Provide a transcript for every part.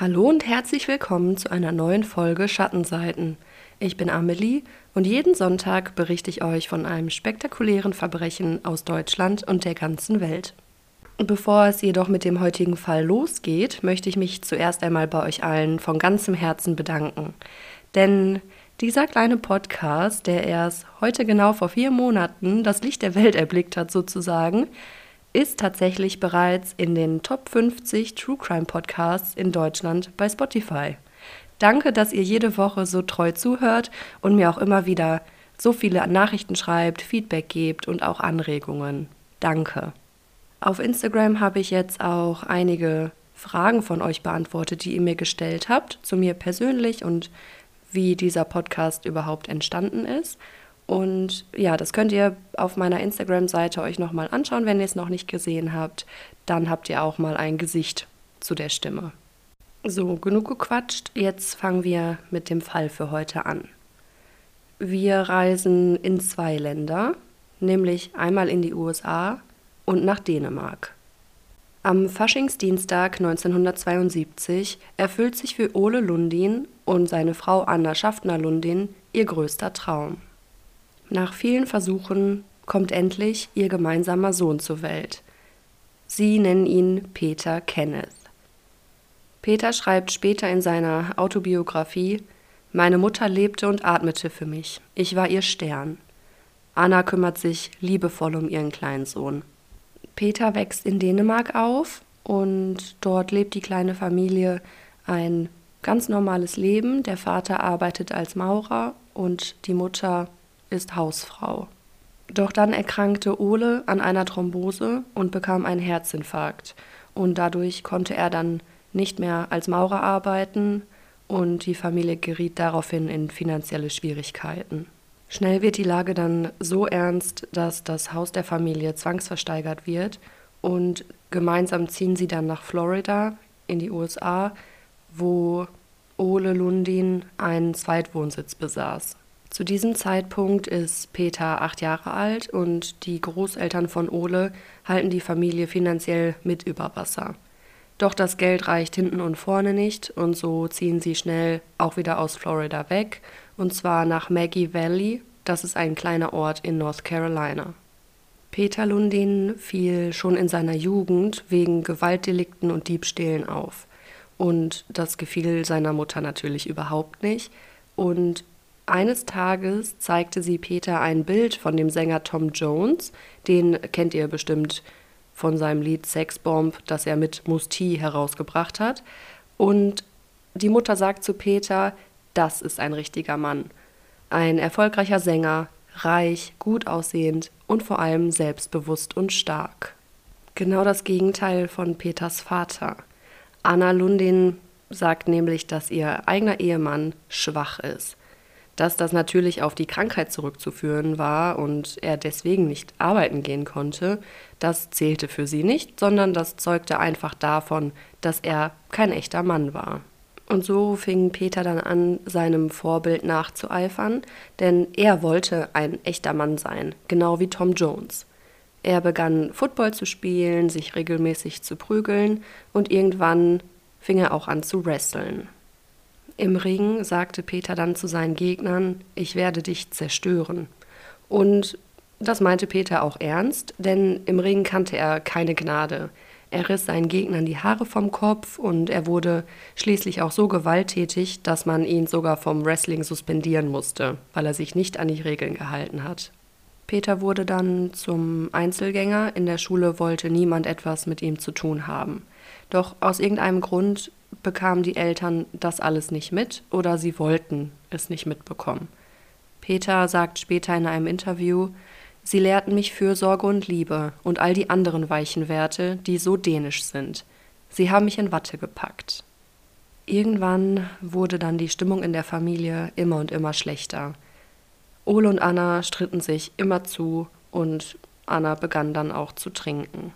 Hallo und herzlich willkommen zu einer neuen Folge Schattenseiten. Ich bin Amelie und jeden Sonntag berichte ich euch von einem spektakulären Verbrechen aus Deutschland und der ganzen Welt. Bevor es jedoch mit dem heutigen Fall losgeht, möchte ich mich zuerst einmal bei euch allen von ganzem Herzen bedanken. Denn dieser kleine Podcast, der erst heute genau vor vier Monaten das Licht der Welt erblickt hat, sozusagen, ist tatsächlich bereits in den Top 50 True Crime Podcasts in Deutschland bei Spotify. Danke, dass ihr jede Woche so treu zuhört und mir auch immer wieder so viele Nachrichten schreibt, Feedback gebt und auch Anregungen. Danke. Auf Instagram habe ich jetzt auch einige Fragen von euch beantwortet, die ihr mir gestellt habt, zu mir persönlich und wie dieser Podcast überhaupt entstanden ist. Und ja, das könnt ihr auf meiner Instagram-Seite euch nochmal anschauen, wenn ihr es noch nicht gesehen habt. Dann habt ihr auch mal ein Gesicht zu der Stimme. So, genug gequatscht. Jetzt fangen wir mit dem Fall für heute an. Wir reisen in zwei Länder, nämlich einmal in die USA und nach Dänemark. Am Faschingsdienstag 1972 erfüllt sich für Ole Lundin und seine Frau Anna Schaffner-Lundin ihr größter Traum. Nach vielen Versuchen kommt endlich ihr gemeinsamer Sohn zur Welt. Sie nennen ihn Peter Kenneth. Peter schreibt später in seiner Autobiografie Meine Mutter lebte und atmete für mich. Ich war ihr Stern. Anna kümmert sich liebevoll um ihren kleinen Sohn. Peter wächst in Dänemark auf und dort lebt die kleine Familie ein ganz normales Leben. Der Vater arbeitet als Maurer und die Mutter ist Hausfrau. Doch dann erkrankte Ole an einer Thrombose und bekam einen Herzinfarkt. Und dadurch konnte er dann nicht mehr als Maurer arbeiten und die Familie geriet daraufhin in finanzielle Schwierigkeiten. Schnell wird die Lage dann so ernst, dass das Haus der Familie zwangsversteigert wird und gemeinsam ziehen sie dann nach Florida in die USA, wo Ole Lundin einen Zweitwohnsitz besaß. Zu diesem Zeitpunkt ist Peter acht Jahre alt und die Großeltern von Ole halten die Familie finanziell mit über Wasser. Doch das Geld reicht hinten und vorne nicht und so ziehen sie schnell auch wieder aus Florida weg und zwar nach Maggie Valley, das ist ein kleiner Ort in North Carolina. Peter Lundin fiel schon in seiner Jugend wegen Gewaltdelikten und Diebstählen auf. Und das gefiel seiner Mutter natürlich überhaupt nicht. Und eines Tages zeigte sie Peter ein Bild von dem Sänger Tom Jones, den kennt ihr bestimmt von seinem Lied Sexbomb, das er mit Musti herausgebracht hat. Und die Mutter sagt zu Peter, das ist ein richtiger Mann. Ein erfolgreicher Sänger, reich, gut aussehend und vor allem selbstbewusst und stark. Genau das Gegenteil von Peters Vater. Anna Lundin sagt nämlich, dass ihr eigener Ehemann schwach ist dass das natürlich auf die Krankheit zurückzuführen war und er deswegen nicht arbeiten gehen konnte, das zählte für sie nicht, sondern das zeugte einfach davon, dass er kein echter Mann war. Und so fing Peter dann an, seinem Vorbild nachzueifern, denn er wollte ein echter Mann sein, genau wie Tom Jones. Er begann Football zu spielen, sich regelmäßig zu prügeln und irgendwann fing er auch an zu wresteln. Im Ring sagte Peter dann zu seinen Gegnern, ich werde dich zerstören. Und das meinte Peter auch ernst, denn im Ring kannte er keine Gnade. Er riss seinen Gegnern die Haare vom Kopf und er wurde schließlich auch so gewalttätig, dass man ihn sogar vom Wrestling suspendieren musste, weil er sich nicht an die Regeln gehalten hat. Peter wurde dann zum Einzelgänger, in der Schule wollte niemand etwas mit ihm zu tun haben. Doch aus irgendeinem Grund bekamen die Eltern das alles nicht mit oder sie wollten es nicht mitbekommen. Peter sagt später in einem Interview, Sie lehrten mich Fürsorge und Liebe und all die anderen weichen Werte, die so dänisch sind. Sie haben mich in Watte gepackt. Irgendwann wurde dann die Stimmung in der Familie immer und immer schlechter. Ole und Anna stritten sich immer zu und Anna begann dann auch zu trinken.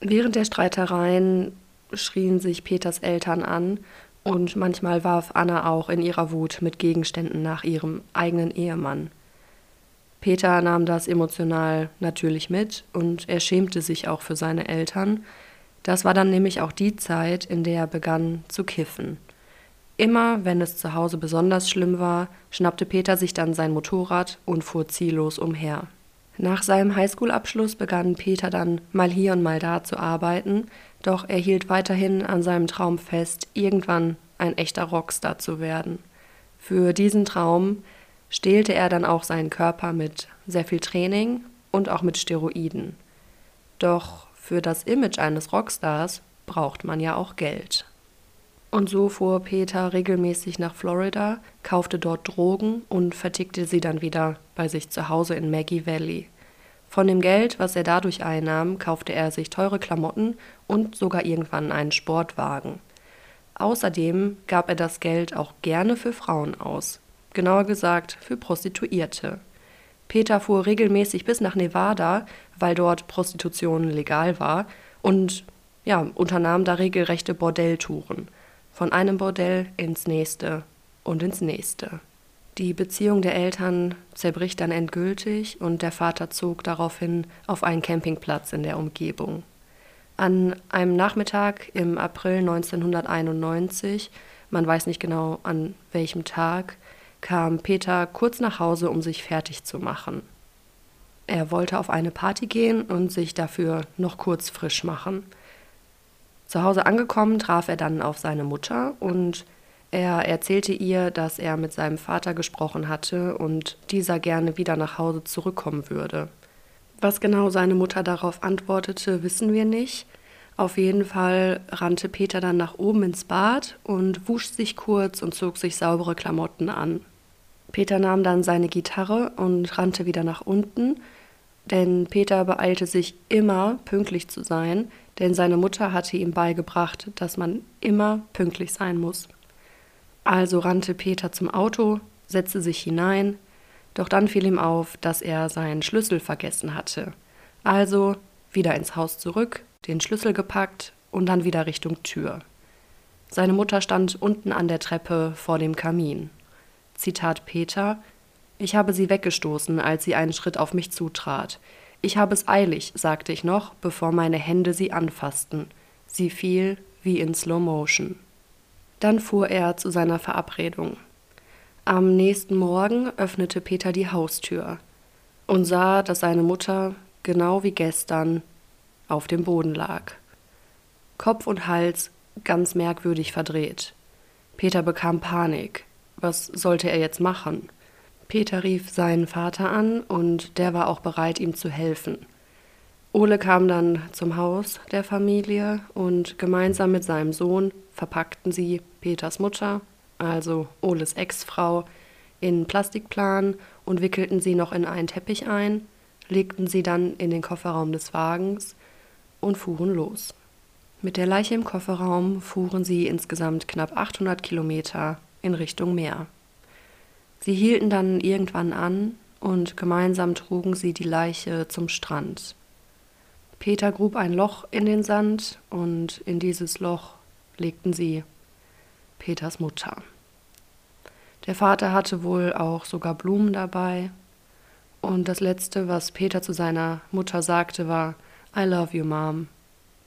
Während der Streitereien schrien sich Peters Eltern an und manchmal warf Anna auch in ihrer Wut mit Gegenständen nach ihrem eigenen Ehemann. Peter nahm das emotional natürlich mit und er schämte sich auch für seine Eltern, Das war dann nämlich auch die Zeit, in der er begann zu kiffen. Immer wenn es zu Hause besonders schlimm war, schnappte Peter sich dann sein Motorrad und fuhr ziellos umher. Nach seinem Highschool-Abschluss begann Peter dann mal hier und mal da zu arbeiten, doch er hielt weiterhin an seinem Traum fest, irgendwann ein echter Rockstar zu werden. Für diesen Traum stählte er dann auch seinen Körper mit sehr viel Training und auch mit Steroiden. Doch für das Image eines Rockstars braucht man ja auch Geld. Und so fuhr Peter regelmäßig nach Florida, kaufte dort Drogen und vertickte sie dann wieder bei sich zu Hause in Maggie Valley. Von dem Geld, was er dadurch einnahm, kaufte er sich teure Klamotten und sogar irgendwann einen Sportwagen. Außerdem gab er das Geld auch gerne für Frauen aus, genauer gesagt für Prostituierte. Peter fuhr regelmäßig bis nach Nevada, weil dort Prostitution legal war, und ja, unternahm da regelrechte Bordelltouren von einem Bordell ins nächste und ins nächste. Die Beziehung der Eltern zerbricht dann endgültig und der Vater zog daraufhin auf einen Campingplatz in der Umgebung. An einem Nachmittag im April 1991, man weiß nicht genau an welchem Tag, kam Peter kurz nach Hause, um sich fertig zu machen. Er wollte auf eine Party gehen und sich dafür noch kurz frisch machen. Zu Hause angekommen traf er dann auf seine Mutter und er erzählte ihr, dass er mit seinem Vater gesprochen hatte und dieser gerne wieder nach Hause zurückkommen würde. Was genau seine Mutter darauf antwortete, wissen wir nicht. Auf jeden Fall rannte Peter dann nach oben ins Bad und wusch sich kurz und zog sich saubere Klamotten an. Peter nahm dann seine Gitarre und rannte wieder nach unten, denn Peter beeilte sich immer, pünktlich zu sein, denn seine Mutter hatte ihm beigebracht, dass man immer pünktlich sein muss. Also rannte Peter zum Auto, setzte sich hinein, doch dann fiel ihm auf, dass er seinen Schlüssel vergessen hatte. Also wieder ins Haus zurück, den Schlüssel gepackt und dann wieder Richtung Tür. Seine Mutter stand unten an der Treppe vor dem Kamin. Zitat Peter Ich habe sie weggestoßen, als sie einen Schritt auf mich zutrat. Ich habe es eilig, sagte ich noch, bevor meine Hände sie anfassten. Sie fiel wie in Slow Motion. Dann fuhr er zu seiner Verabredung. Am nächsten Morgen öffnete Peter die Haustür und sah, dass seine Mutter, genau wie gestern, auf dem Boden lag. Kopf und Hals ganz merkwürdig verdreht. Peter bekam Panik. Was sollte er jetzt machen? Peter rief seinen Vater an und der war auch bereit, ihm zu helfen. Ole kam dann zum Haus der Familie und gemeinsam mit seinem Sohn verpackten sie Peters Mutter, also Oles Ex-Frau, in Plastikplan und wickelten sie noch in einen Teppich ein, legten sie dann in den Kofferraum des Wagens und fuhren los. Mit der Leiche im Kofferraum fuhren sie insgesamt knapp 800 Kilometer in Richtung Meer. Sie hielten dann irgendwann an und gemeinsam trugen sie die Leiche zum Strand. Peter grub ein Loch in den Sand und in dieses Loch legten sie Peters Mutter. Der Vater hatte wohl auch sogar Blumen dabei. Und das Letzte, was Peter zu seiner Mutter sagte, war I love you, Mom.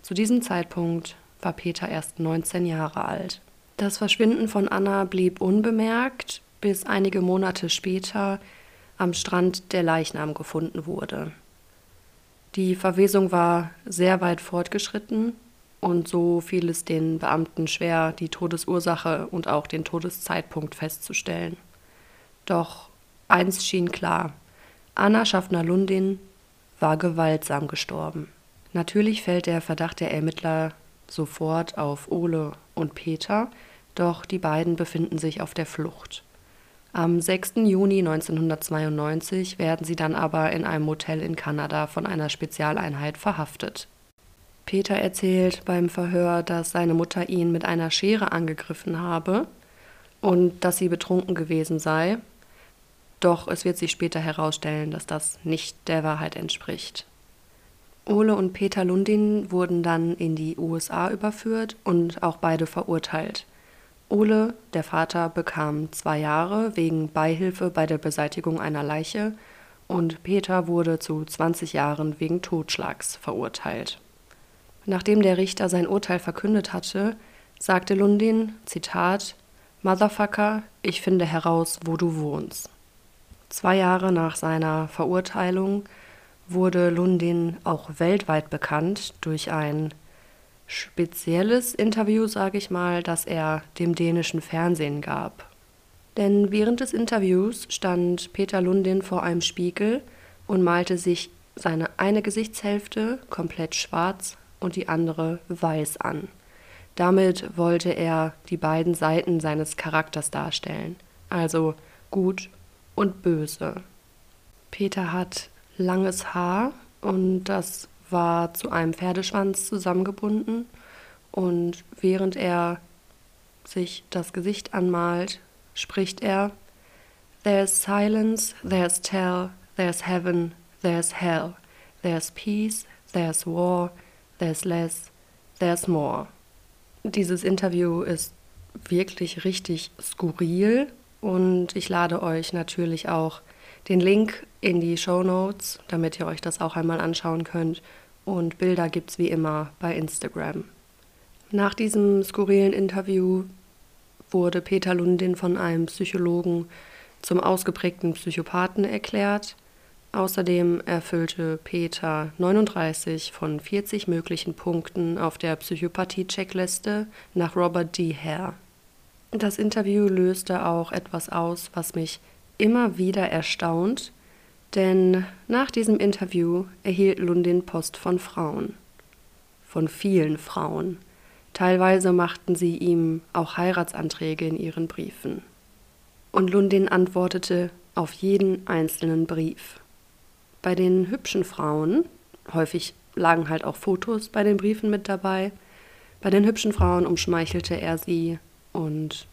Zu diesem Zeitpunkt war Peter erst 19 Jahre alt. Das Verschwinden von Anna blieb unbemerkt, bis einige Monate später am Strand der Leichnam gefunden wurde. Die Verwesung war sehr weit fortgeschritten und so fiel es den Beamten schwer, die Todesursache und auch den Todeszeitpunkt festzustellen. Doch eins schien klar: Anna Schaffner-Lundin war gewaltsam gestorben. Natürlich fällt der Verdacht der Ermittler sofort auf Ole und Peter, doch die beiden befinden sich auf der Flucht. Am 6. Juni 1992 werden sie dann aber in einem Motel in Kanada von einer Spezialeinheit verhaftet. Peter erzählt beim Verhör, dass seine Mutter ihn mit einer Schere angegriffen habe und dass sie betrunken gewesen sei. Doch es wird sich später herausstellen, dass das nicht der Wahrheit entspricht. Ole und Peter Lundin wurden dann in die USA überführt und auch beide verurteilt. Ole, der Vater, bekam zwei Jahre wegen Beihilfe bei der Beseitigung einer Leiche und Peter wurde zu 20 Jahren wegen Totschlags verurteilt. Nachdem der Richter sein Urteil verkündet hatte, sagte Lundin, Zitat, Motherfucker, ich finde heraus, wo du wohnst. Zwei Jahre nach seiner Verurteilung wurde Lundin auch weltweit bekannt durch ein spezielles Interview, sage ich mal, das er dem dänischen Fernsehen gab. Denn während des Interviews stand Peter Lundin vor einem Spiegel und malte sich seine eine Gesichtshälfte komplett schwarz und die andere weiß an. Damit wollte er die beiden Seiten seines Charakters darstellen, also gut und böse. Peter hat langes Haar und das war zu einem Pferdeschwanz zusammengebunden und während er sich das Gesicht anmalt, spricht er There's silence, there's tell, there's heaven, there's hell, there's peace, there's war, there's less, there's more. Dieses Interview ist wirklich richtig skurril und ich lade euch natürlich auch den Link in die Show Notes, damit ihr euch das auch einmal anschauen könnt. Und Bilder gibt es wie immer bei Instagram. Nach diesem skurrilen Interview wurde Peter Lundin von einem Psychologen zum ausgeprägten Psychopathen erklärt. Außerdem erfüllte Peter 39 von 40 möglichen Punkten auf der Psychopathie-Checkliste nach Robert D. Hare. Das Interview löste auch etwas aus, was mich immer wieder erstaunt, denn nach diesem Interview erhielt Lundin Post von Frauen. Von vielen Frauen. Teilweise machten sie ihm auch Heiratsanträge in ihren Briefen. Und Lundin antwortete auf jeden einzelnen Brief. Bei den hübschen Frauen, häufig lagen halt auch Fotos bei den Briefen mit dabei, bei den hübschen Frauen umschmeichelte er sie und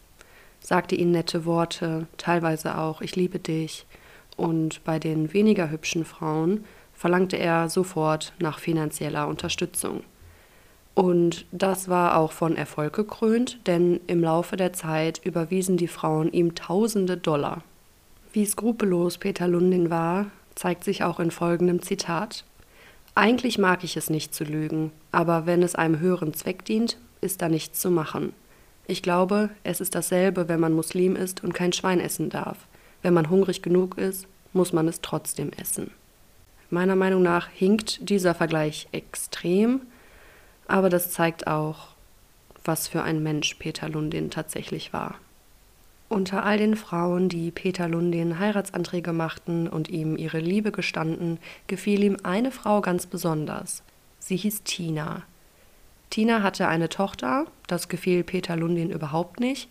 sagte ihnen nette Worte, teilweise auch Ich liebe dich. Und bei den weniger hübschen Frauen verlangte er sofort nach finanzieller Unterstützung. Und das war auch von Erfolg gekrönt, denn im Laufe der Zeit überwiesen die Frauen ihm tausende Dollar. Wie skrupellos Peter Lundin war, zeigt sich auch in folgendem Zitat. Eigentlich mag ich es nicht zu lügen, aber wenn es einem höheren Zweck dient, ist da nichts zu machen. Ich glaube, es ist dasselbe, wenn man Muslim ist und kein Schwein essen darf. Wenn man hungrig genug ist, muss man es trotzdem essen. Meiner Meinung nach hinkt dieser Vergleich extrem, aber das zeigt auch, was für ein Mensch Peter Lundin tatsächlich war. Unter all den Frauen, die Peter Lundin Heiratsanträge machten und ihm ihre Liebe gestanden, gefiel ihm eine Frau ganz besonders. Sie hieß Tina. Tina hatte eine Tochter, das gefiel Peter Lundin überhaupt nicht,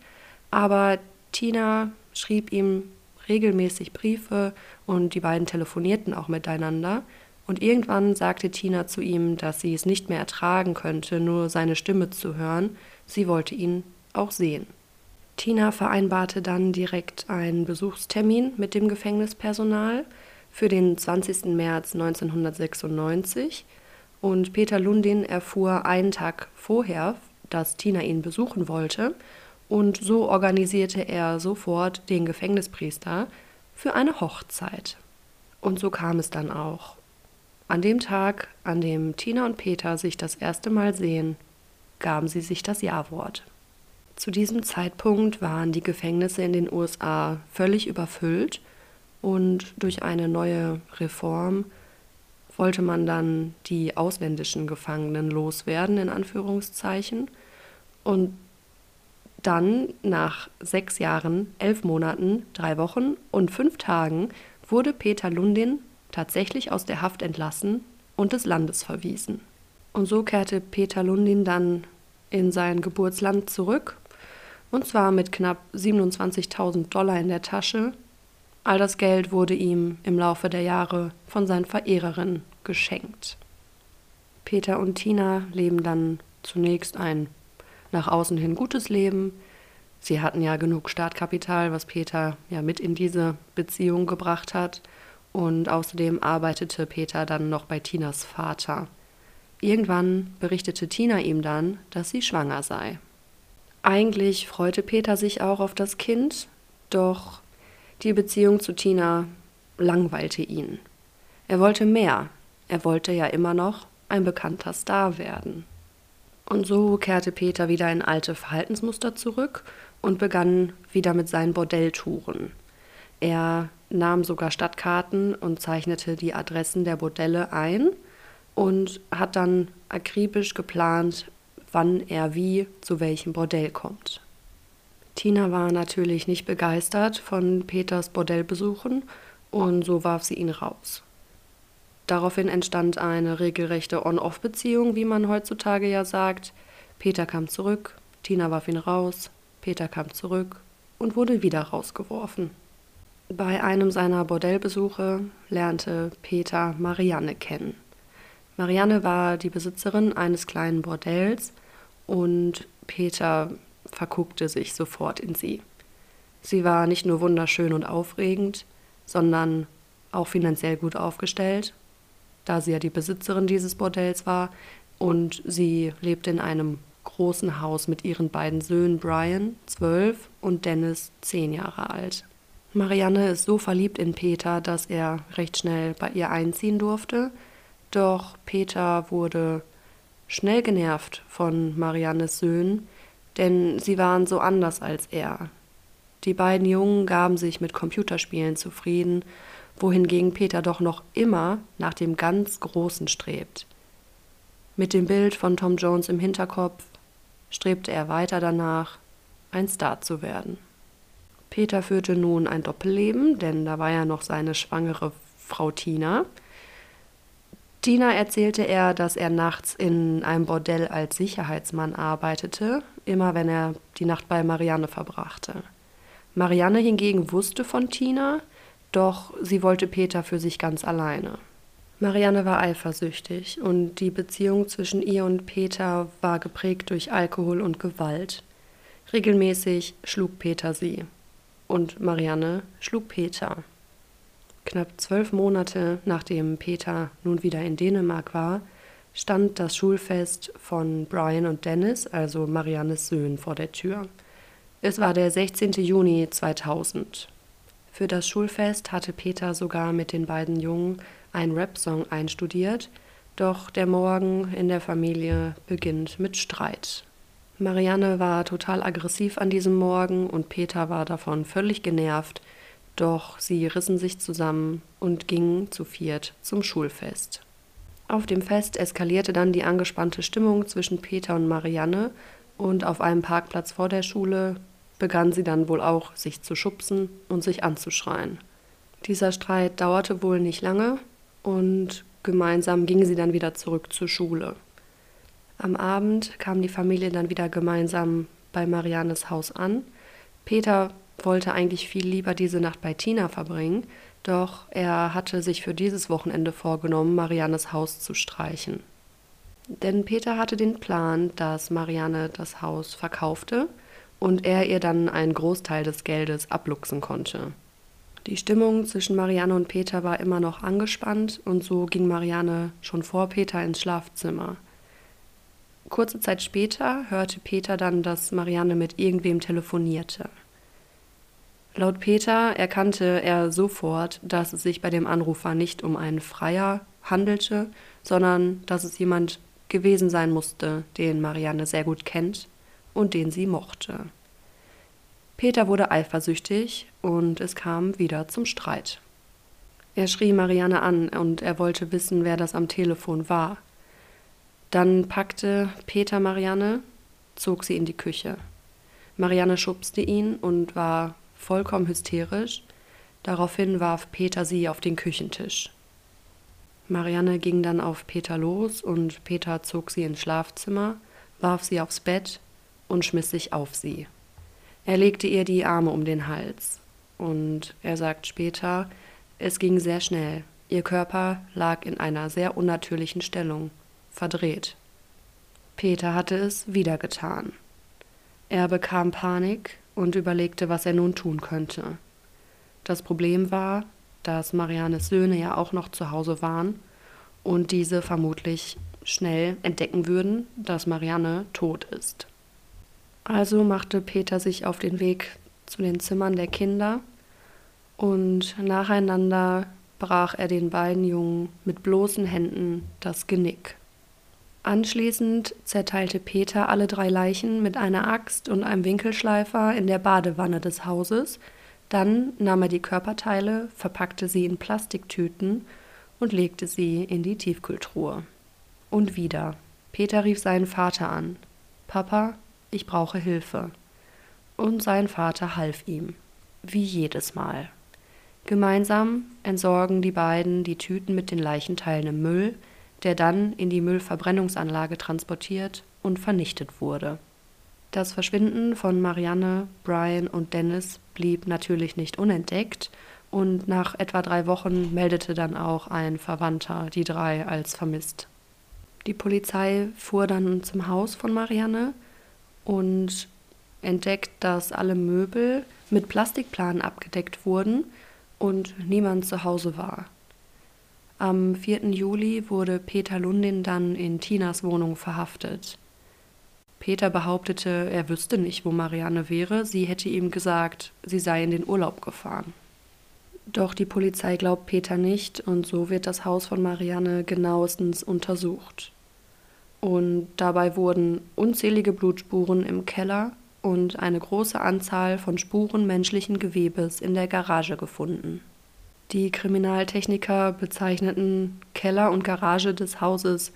aber Tina schrieb ihm regelmäßig Briefe und die beiden telefonierten auch miteinander. Und irgendwann sagte Tina zu ihm, dass sie es nicht mehr ertragen könnte, nur seine Stimme zu hören. Sie wollte ihn auch sehen. Tina vereinbarte dann direkt einen Besuchstermin mit dem Gefängnispersonal für den 20. März 1996 und Peter Lundin erfuhr einen Tag vorher, dass Tina ihn besuchen wollte, und so organisierte er sofort den Gefängnispriester für eine Hochzeit. Und so kam es dann auch. An dem Tag, an dem Tina und Peter sich das erste Mal sehen, gaben sie sich das Ja-Wort. Zu diesem Zeitpunkt waren die Gefängnisse in den USA völlig überfüllt und durch eine neue Reform wollte man dann die ausländischen Gefangenen loswerden, in Anführungszeichen. Und dann nach sechs Jahren, elf Monaten, drei Wochen und fünf Tagen wurde Peter Lundin tatsächlich aus der Haft entlassen und des Landes verwiesen. Und so kehrte Peter Lundin dann in sein Geburtsland zurück, und zwar mit knapp 27.000 Dollar in der Tasche. All das Geld wurde ihm im Laufe der Jahre von seinen Verehrerinnen geschenkt. Peter und Tina leben dann zunächst ein nach außen hin gutes Leben. Sie hatten ja genug Startkapital, was Peter ja mit in diese Beziehung gebracht hat. Und außerdem arbeitete Peter dann noch bei Tinas Vater. Irgendwann berichtete Tina ihm dann, dass sie schwanger sei. Eigentlich freute Peter sich auch auf das Kind, doch die Beziehung zu Tina langweilte ihn. Er wollte mehr, er wollte ja immer noch ein bekannter Star werden. Und so kehrte Peter wieder in alte Verhaltensmuster zurück und begann wieder mit seinen Bordelltouren. Er nahm sogar Stadtkarten und zeichnete die Adressen der Bordelle ein und hat dann akribisch geplant, wann er wie zu welchem Bordell kommt. Tina war natürlich nicht begeistert von Peters Bordellbesuchen und so warf sie ihn raus. Daraufhin entstand eine regelrechte On-Off-Beziehung, wie man heutzutage ja sagt. Peter kam zurück, Tina warf ihn raus, Peter kam zurück und wurde wieder rausgeworfen. Bei einem seiner Bordellbesuche lernte Peter Marianne kennen. Marianne war die Besitzerin eines kleinen Bordells und Peter verguckte sich sofort in sie. Sie war nicht nur wunderschön und aufregend, sondern auch finanziell gut aufgestellt, da sie ja die Besitzerin dieses Bordells war und sie lebte in einem großen Haus mit ihren beiden Söhnen Brian, zwölf, und Dennis, zehn Jahre alt. Marianne ist so verliebt in Peter, dass er recht schnell bei ihr einziehen durfte. Doch Peter wurde schnell genervt von Mariannes Söhnen, denn sie waren so anders als er. Die beiden Jungen gaben sich mit Computerspielen zufrieden, wohingegen Peter doch noch immer nach dem ganz Großen strebt. Mit dem Bild von Tom Jones im Hinterkopf strebte er weiter danach, ein Star zu werden. Peter führte nun ein Doppelleben, denn da war ja noch seine schwangere Frau Tina. Tina erzählte er, dass er nachts in einem Bordell als Sicherheitsmann arbeitete, immer wenn er die Nacht bei Marianne verbrachte. Marianne hingegen wusste von Tina, doch sie wollte Peter für sich ganz alleine. Marianne war eifersüchtig und die Beziehung zwischen ihr und Peter war geprägt durch Alkohol und Gewalt. Regelmäßig schlug Peter sie und Marianne schlug Peter. Knapp zwölf Monate nachdem Peter nun wieder in Dänemark war, stand das Schulfest von Brian und Dennis, also Mariannes Söhnen, vor der Tür. Es war der 16. Juni 2000. Für das Schulfest hatte Peter sogar mit den beiden Jungen einen Rap-Song einstudiert, doch der Morgen in der Familie beginnt mit Streit. Marianne war total aggressiv an diesem Morgen und Peter war davon völlig genervt, doch sie rissen sich zusammen und gingen zu viert zum Schulfest. Auf dem Fest eskalierte dann die angespannte Stimmung zwischen Peter und Marianne und auf einem Parkplatz vor der Schule begann sie dann wohl auch sich zu schubsen und sich anzuschreien. Dieser Streit dauerte wohl nicht lange und gemeinsam gingen sie dann wieder zurück zur Schule. Am Abend kam die Familie dann wieder gemeinsam bei Mariannes Haus an. Peter wollte eigentlich viel lieber diese Nacht bei Tina verbringen, doch er hatte sich für dieses Wochenende vorgenommen, Mariannes Haus zu streichen. Denn Peter hatte den Plan, dass Marianne das Haus verkaufte und er ihr dann einen Großteil des Geldes abluchsen konnte. Die Stimmung zwischen Marianne und Peter war immer noch angespannt und so ging Marianne schon vor Peter ins Schlafzimmer. Kurze Zeit später hörte Peter dann, dass Marianne mit irgendwem telefonierte. Laut Peter erkannte er sofort, dass es sich bei dem Anrufer nicht um einen Freier handelte, sondern dass es jemand gewesen sein musste, den Marianne sehr gut kennt und den sie mochte. Peter wurde eifersüchtig und es kam wieder zum Streit. Er schrie Marianne an und er wollte wissen, wer das am Telefon war. Dann packte Peter Marianne, zog sie in die Küche. Marianne schubste ihn und war vollkommen hysterisch. Daraufhin warf Peter sie auf den Küchentisch. Marianne ging dann auf Peter los und Peter zog sie ins Schlafzimmer, warf sie aufs Bett und schmiss sich auf sie. Er legte ihr die Arme um den Hals und er sagt später, es ging sehr schnell. Ihr Körper lag in einer sehr unnatürlichen Stellung verdreht. Peter hatte es wieder getan. Er bekam Panik und überlegte, was er nun tun könnte. Das Problem war, dass Mariannes Söhne ja auch noch zu Hause waren und diese vermutlich schnell entdecken würden, dass Marianne tot ist. Also machte Peter sich auf den Weg zu den Zimmern der Kinder und nacheinander brach er den beiden Jungen mit bloßen Händen das Genick. Anschließend zerteilte Peter alle drei Leichen mit einer Axt und einem Winkelschleifer in der Badewanne des Hauses. Dann nahm er die Körperteile, verpackte sie in Plastiktüten und legte sie in die Tiefkühltruhe. Und wieder. Peter rief seinen Vater an. Papa, ich brauche Hilfe. Und sein Vater half ihm. Wie jedes Mal. Gemeinsam entsorgen die beiden die Tüten mit den Leichenteilen im Müll, der dann in die Müllverbrennungsanlage transportiert und vernichtet wurde. Das Verschwinden von Marianne, Brian und Dennis blieb natürlich nicht unentdeckt und nach etwa drei Wochen meldete dann auch ein Verwandter die drei als vermisst. Die Polizei fuhr dann zum Haus von Marianne und entdeckt, dass alle Möbel mit Plastikplanen abgedeckt wurden und niemand zu Hause war. Am 4. Juli wurde Peter Lundin dann in Tinas Wohnung verhaftet. Peter behauptete, er wüsste nicht, wo Marianne wäre, sie hätte ihm gesagt, sie sei in den Urlaub gefahren. Doch die Polizei glaubt Peter nicht und so wird das Haus von Marianne genauestens untersucht. Und dabei wurden unzählige Blutspuren im Keller und eine große Anzahl von Spuren menschlichen Gewebes in der Garage gefunden. Die Kriminaltechniker bezeichneten Keller und Garage des Hauses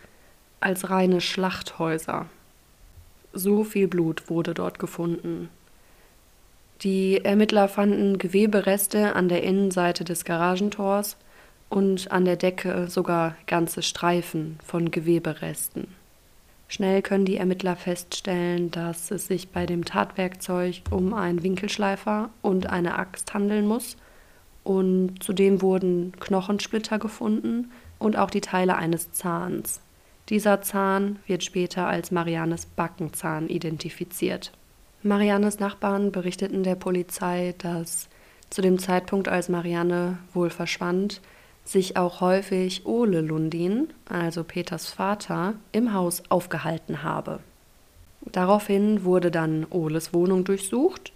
als reine Schlachthäuser. So viel Blut wurde dort gefunden. Die Ermittler fanden Gewebereste an der Innenseite des Garagentors und an der Decke sogar ganze Streifen von Geweberesten. Schnell können die Ermittler feststellen, dass es sich bei dem Tatwerkzeug um einen Winkelschleifer und eine Axt handeln muss und zudem wurden Knochensplitter gefunden und auch die Teile eines Zahns. Dieser Zahn wird später als Mariannes Backenzahn identifiziert. Mariannes Nachbarn berichteten der Polizei, dass zu dem Zeitpunkt, als Marianne wohl verschwand, sich auch häufig Ole Lundin, also Peters Vater, im Haus aufgehalten habe. Daraufhin wurde dann Oles Wohnung durchsucht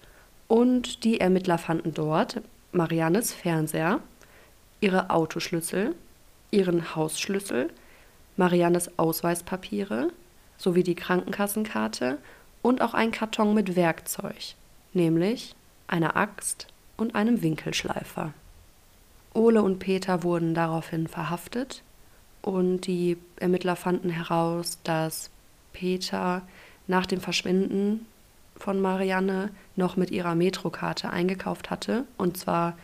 und die Ermittler fanden dort Mariannes Fernseher, ihre Autoschlüssel, ihren Hausschlüssel, Mariannes Ausweispapiere sowie die Krankenkassenkarte und auch ein Karton mit Werkzeug, nämlich einer Axt und einem Winkelschleifer. Ole und Peter wurden daraufhin verhaftet und die Ermittler fanden heraus, dass Peter nach dem Verschwinden von Marianne noch mit ihrer Metrokarte eingekauft hatte. Und zwar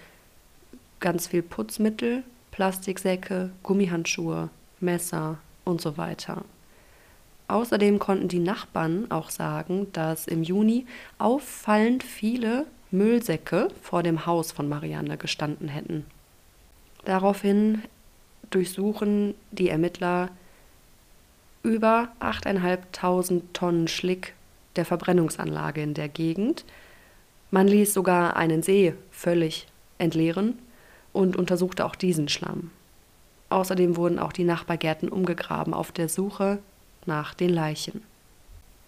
ganz viel Putzmittel, Plastiksäcke, Gummihandschuhe, Messer und so weiter. Außerdem konnten die Nachbarn auch sagen, dass im Juni auffallend viele Müllsäcke vor dem Haus von Marianne gestanden hätten. Daraufhin durchsuchen die Ermittler über 8.500 Tonnen Schlick der Verbrennungsanlage in der Gegend. Man ließ sogar einen See völlig entleeren und untersuchte auch diesen Schlamm. Außerdem wurden auch die Nachbargärten umgegraben auf der Suche nach den Leichen.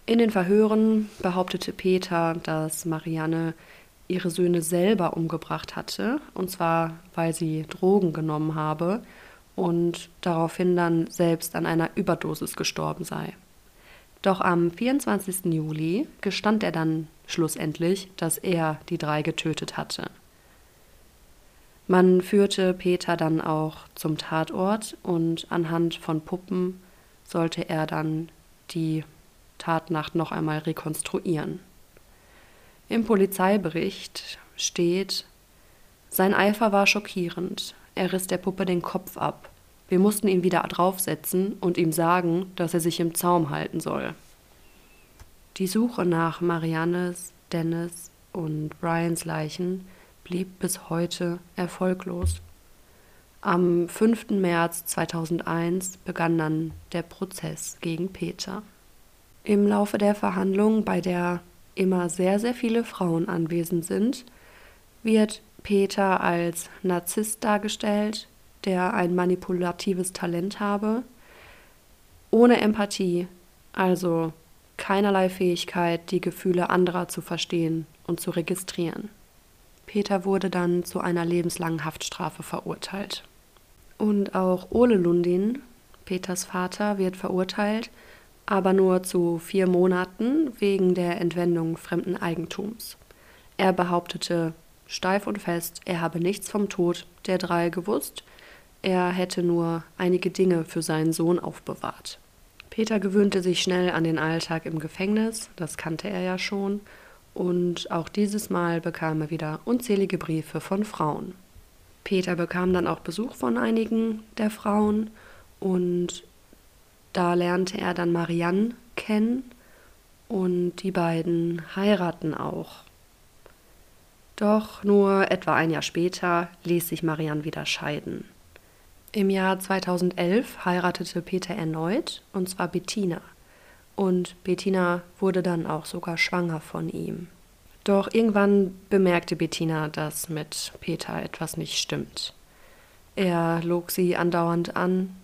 In den Verhören behauptete Peter, dass Marianne ihre Söhne selber umgebracht hatte, und zwar weil sie Drogen genommen habe und daraufhin dann selbst an einer Überdosis gestorben sei. Doch am 24. Juli gestand er dann schlussendlich, dass er die drei getötet hatte. Man führte Peter dann auch zum Tatort und anhand von Puppen sollte er dann die Tatnacht noch einmal rekonstruieren. Im Polizeibericht steht, sein Eifer war schockierend. Er riss der Puppe den Kopf ab. Wir mussten ihn wieder draufsetzen und ihm sagen, dass er sich im Zaum halten soll. Die Suche nach Mariannes, Dennis und Brians Leichen blieb bis heute erfolglos. Am 5. März 2001 begann dann der Prozess gegen Peter. Im Laufe der Verhandlung, bei der immer sehr, sehr viele Frauen anwesend sind, wird Peter als Narzisst dargestellt, der ein manipulatives Talent habe, ohne Empathie, also keinerlei Fähigkeit, die Gefühle anderer zu verstehen und zu registrieren. Peter wurde dann zu einer lebenslangen Haftstrafe verurteilt. Und auch Ole Lundin, Peters Vater, wird verurteilt aber nur zu vier Monaten wegen der Entwendung fremden Eigentums. Er behauptete steif und fest, er habe nichts vom Tod der drei gewusst, er hätte nur einige Dinge für seinen Sohn aufbewahrt. Peter gewöhnte sich schnell an den Alltag im Gefängnis, das kannte er ja schon, und auch dieses Mal bekam er wieder unzählige Briefe von Frauen. Peter bekam dann auch Besuch von einigen der Frauen und da lernte er dann Marianne kennen und die beiden heiraten auch. Doch nur etwa ein Jahr später ließ sich Marianne wieder scheiden. Im Jahr 2011 heiratete Peter erneut, und zwar Bettina. Und Bettina wurde dann auch sogar schwanger von ihm. Doch irgendwann bemerkte Bettina, dass mit Peter etwas nicht stimmt. Er log sie andauernd an,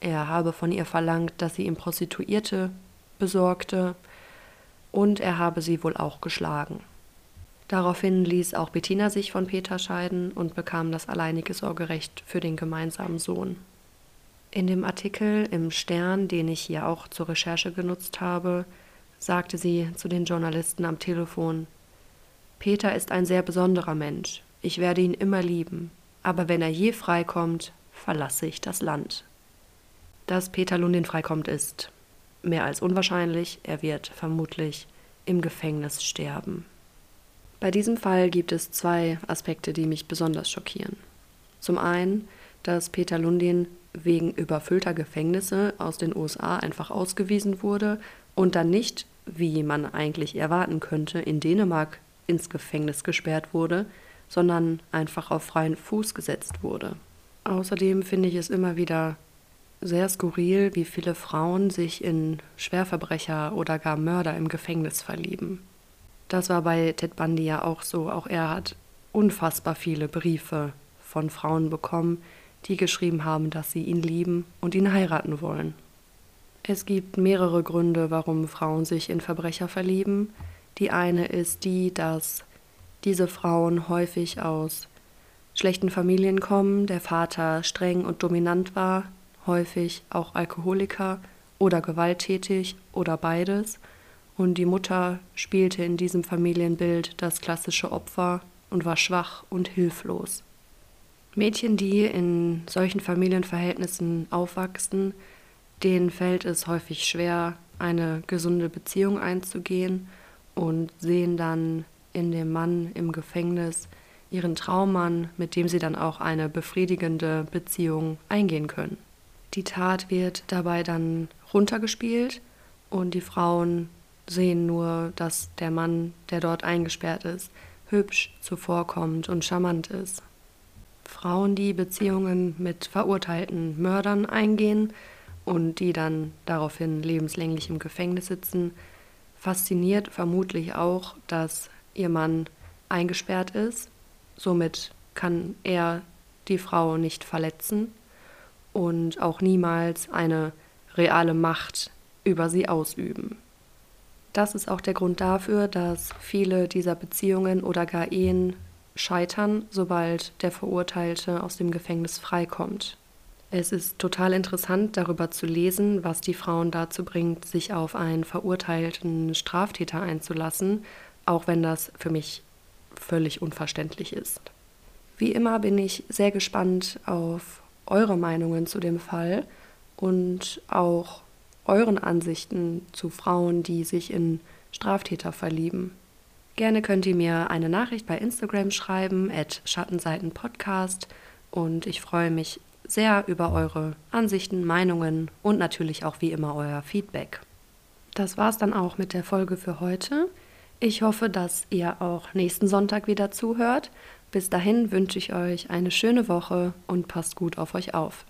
er habe von ihr verlangt, dass sie ihm Prostituierte besorgte, und er habe sie wohl auch geschlagen. Daraufhin ließ auch Bettina sich von Peter scheiden und bekam das alleinige Sorgerecht für den gemeinsamen Sohn. In dem Artikel im Stern, den ich hier auch zur Recherche genutzt habe, sagte sie zu den Journalisten am Telefon Peter ist ein sehr besonderer Mensch. Ich werde ihn immer lieben, aber wenn er je freikommt, verlasse ich das Land. Dass Peter Lundin freikommt, ist mehr als unwahrscheinlich. Er wird vermutlich im Gefängnis sterben. Bei diesem Fall gibt es zwei Aspekte, die mich besonders schockieren. Zum einen, dass Peter Lundin wegen überfüllter Gefängnisse aus den USA einfach ausgewiesen wurde und dann nicht, wie man eigentlich erwarten könnte, in Dänemark ins Gefängnis gesperrt wurde, sondern einfach auf freien Fuß gesetzt wurde. Außerdem finde ich es immer wieder sehr skurril, wie viele Frauen sich in Schwerverbrecher oder gar Mörder im Gefängnis verlieben. Das war bei Ted Bundy ja auch so. Auch er hat unfassbar viele Briefe von Frauen bekommen, die geschrieben haben, dass sie ihn lieben und ihn heiraten wollen. Es gibt mehrere Gründe, warum Frauen sich in Verbrecher verlieben. Die eine ist die, dass diese Frauen häufig aus schlechten Familien kommen, der Vater streng und dominant war, häufig auch Alkoholiker oder gewalttätig oder beides und die Mutter spielte in diesem Familienbild das klassische Opfer und war schwach und hilflos. Mädchen, die in solchen Familienverhältnissen aufwachsen, denen fällt es häufig schwer, eine gesunde Beziehung einzugehen und sehen dann in dem Mann im Gefängnis ihren Traummann, mit dem sie dann auch eine befriedigende Beziehung eingehen können. Die Tat wird dabei dann runtergespielt und die Frauen sehen nur, dass der Mann, der dort eingesperrt ist, hübsch, zuvorkommend und charmant ist. Frauen, die Beziehungen mit verurteilten Mördern eingehen und die dann daraufhin lebenslänglich im Gefängnis sitzen, fasziniert vermutlich auch, dass ihr Mann eingesperrt ist. Somit kann er die Frau nicht verletzen und auch niemals eine reale Macht über sie ausüben. Das ist auch der Grund dafür, dass viele dieser Beziehungen oder gar Ehen scheitern, sobald der Verurteilte aus dem Gefängnis freikommt. Es ist total interessant darüber zu lesen, was die Frauen dazu bringt, sich auf einen verurteilten Straftäter einzulassen, auch wenn das für mich völlig unverständlich ist. Wie immer bin ich sehr gespannt auf eure Meinungen zu dem Fall und auch euren Ansichten zu Frauen, die sich in Straftäter verlieben. Gerne könnt ihr mir eine Nachricht bei Instagram schreiben, at Schattenseitenpodcast, und ich freue mich sehr über eure Ansichten, Meinungen und natürlich auch wie immer euer Feedback. Das war's dann auch mit der Folge für heute. Ich hoffe, dass ihr auch nächsten Sonntag wieder zuhört. Bis dahin wünsche ich euch eine schöne Woche und passt gut auf euch auf.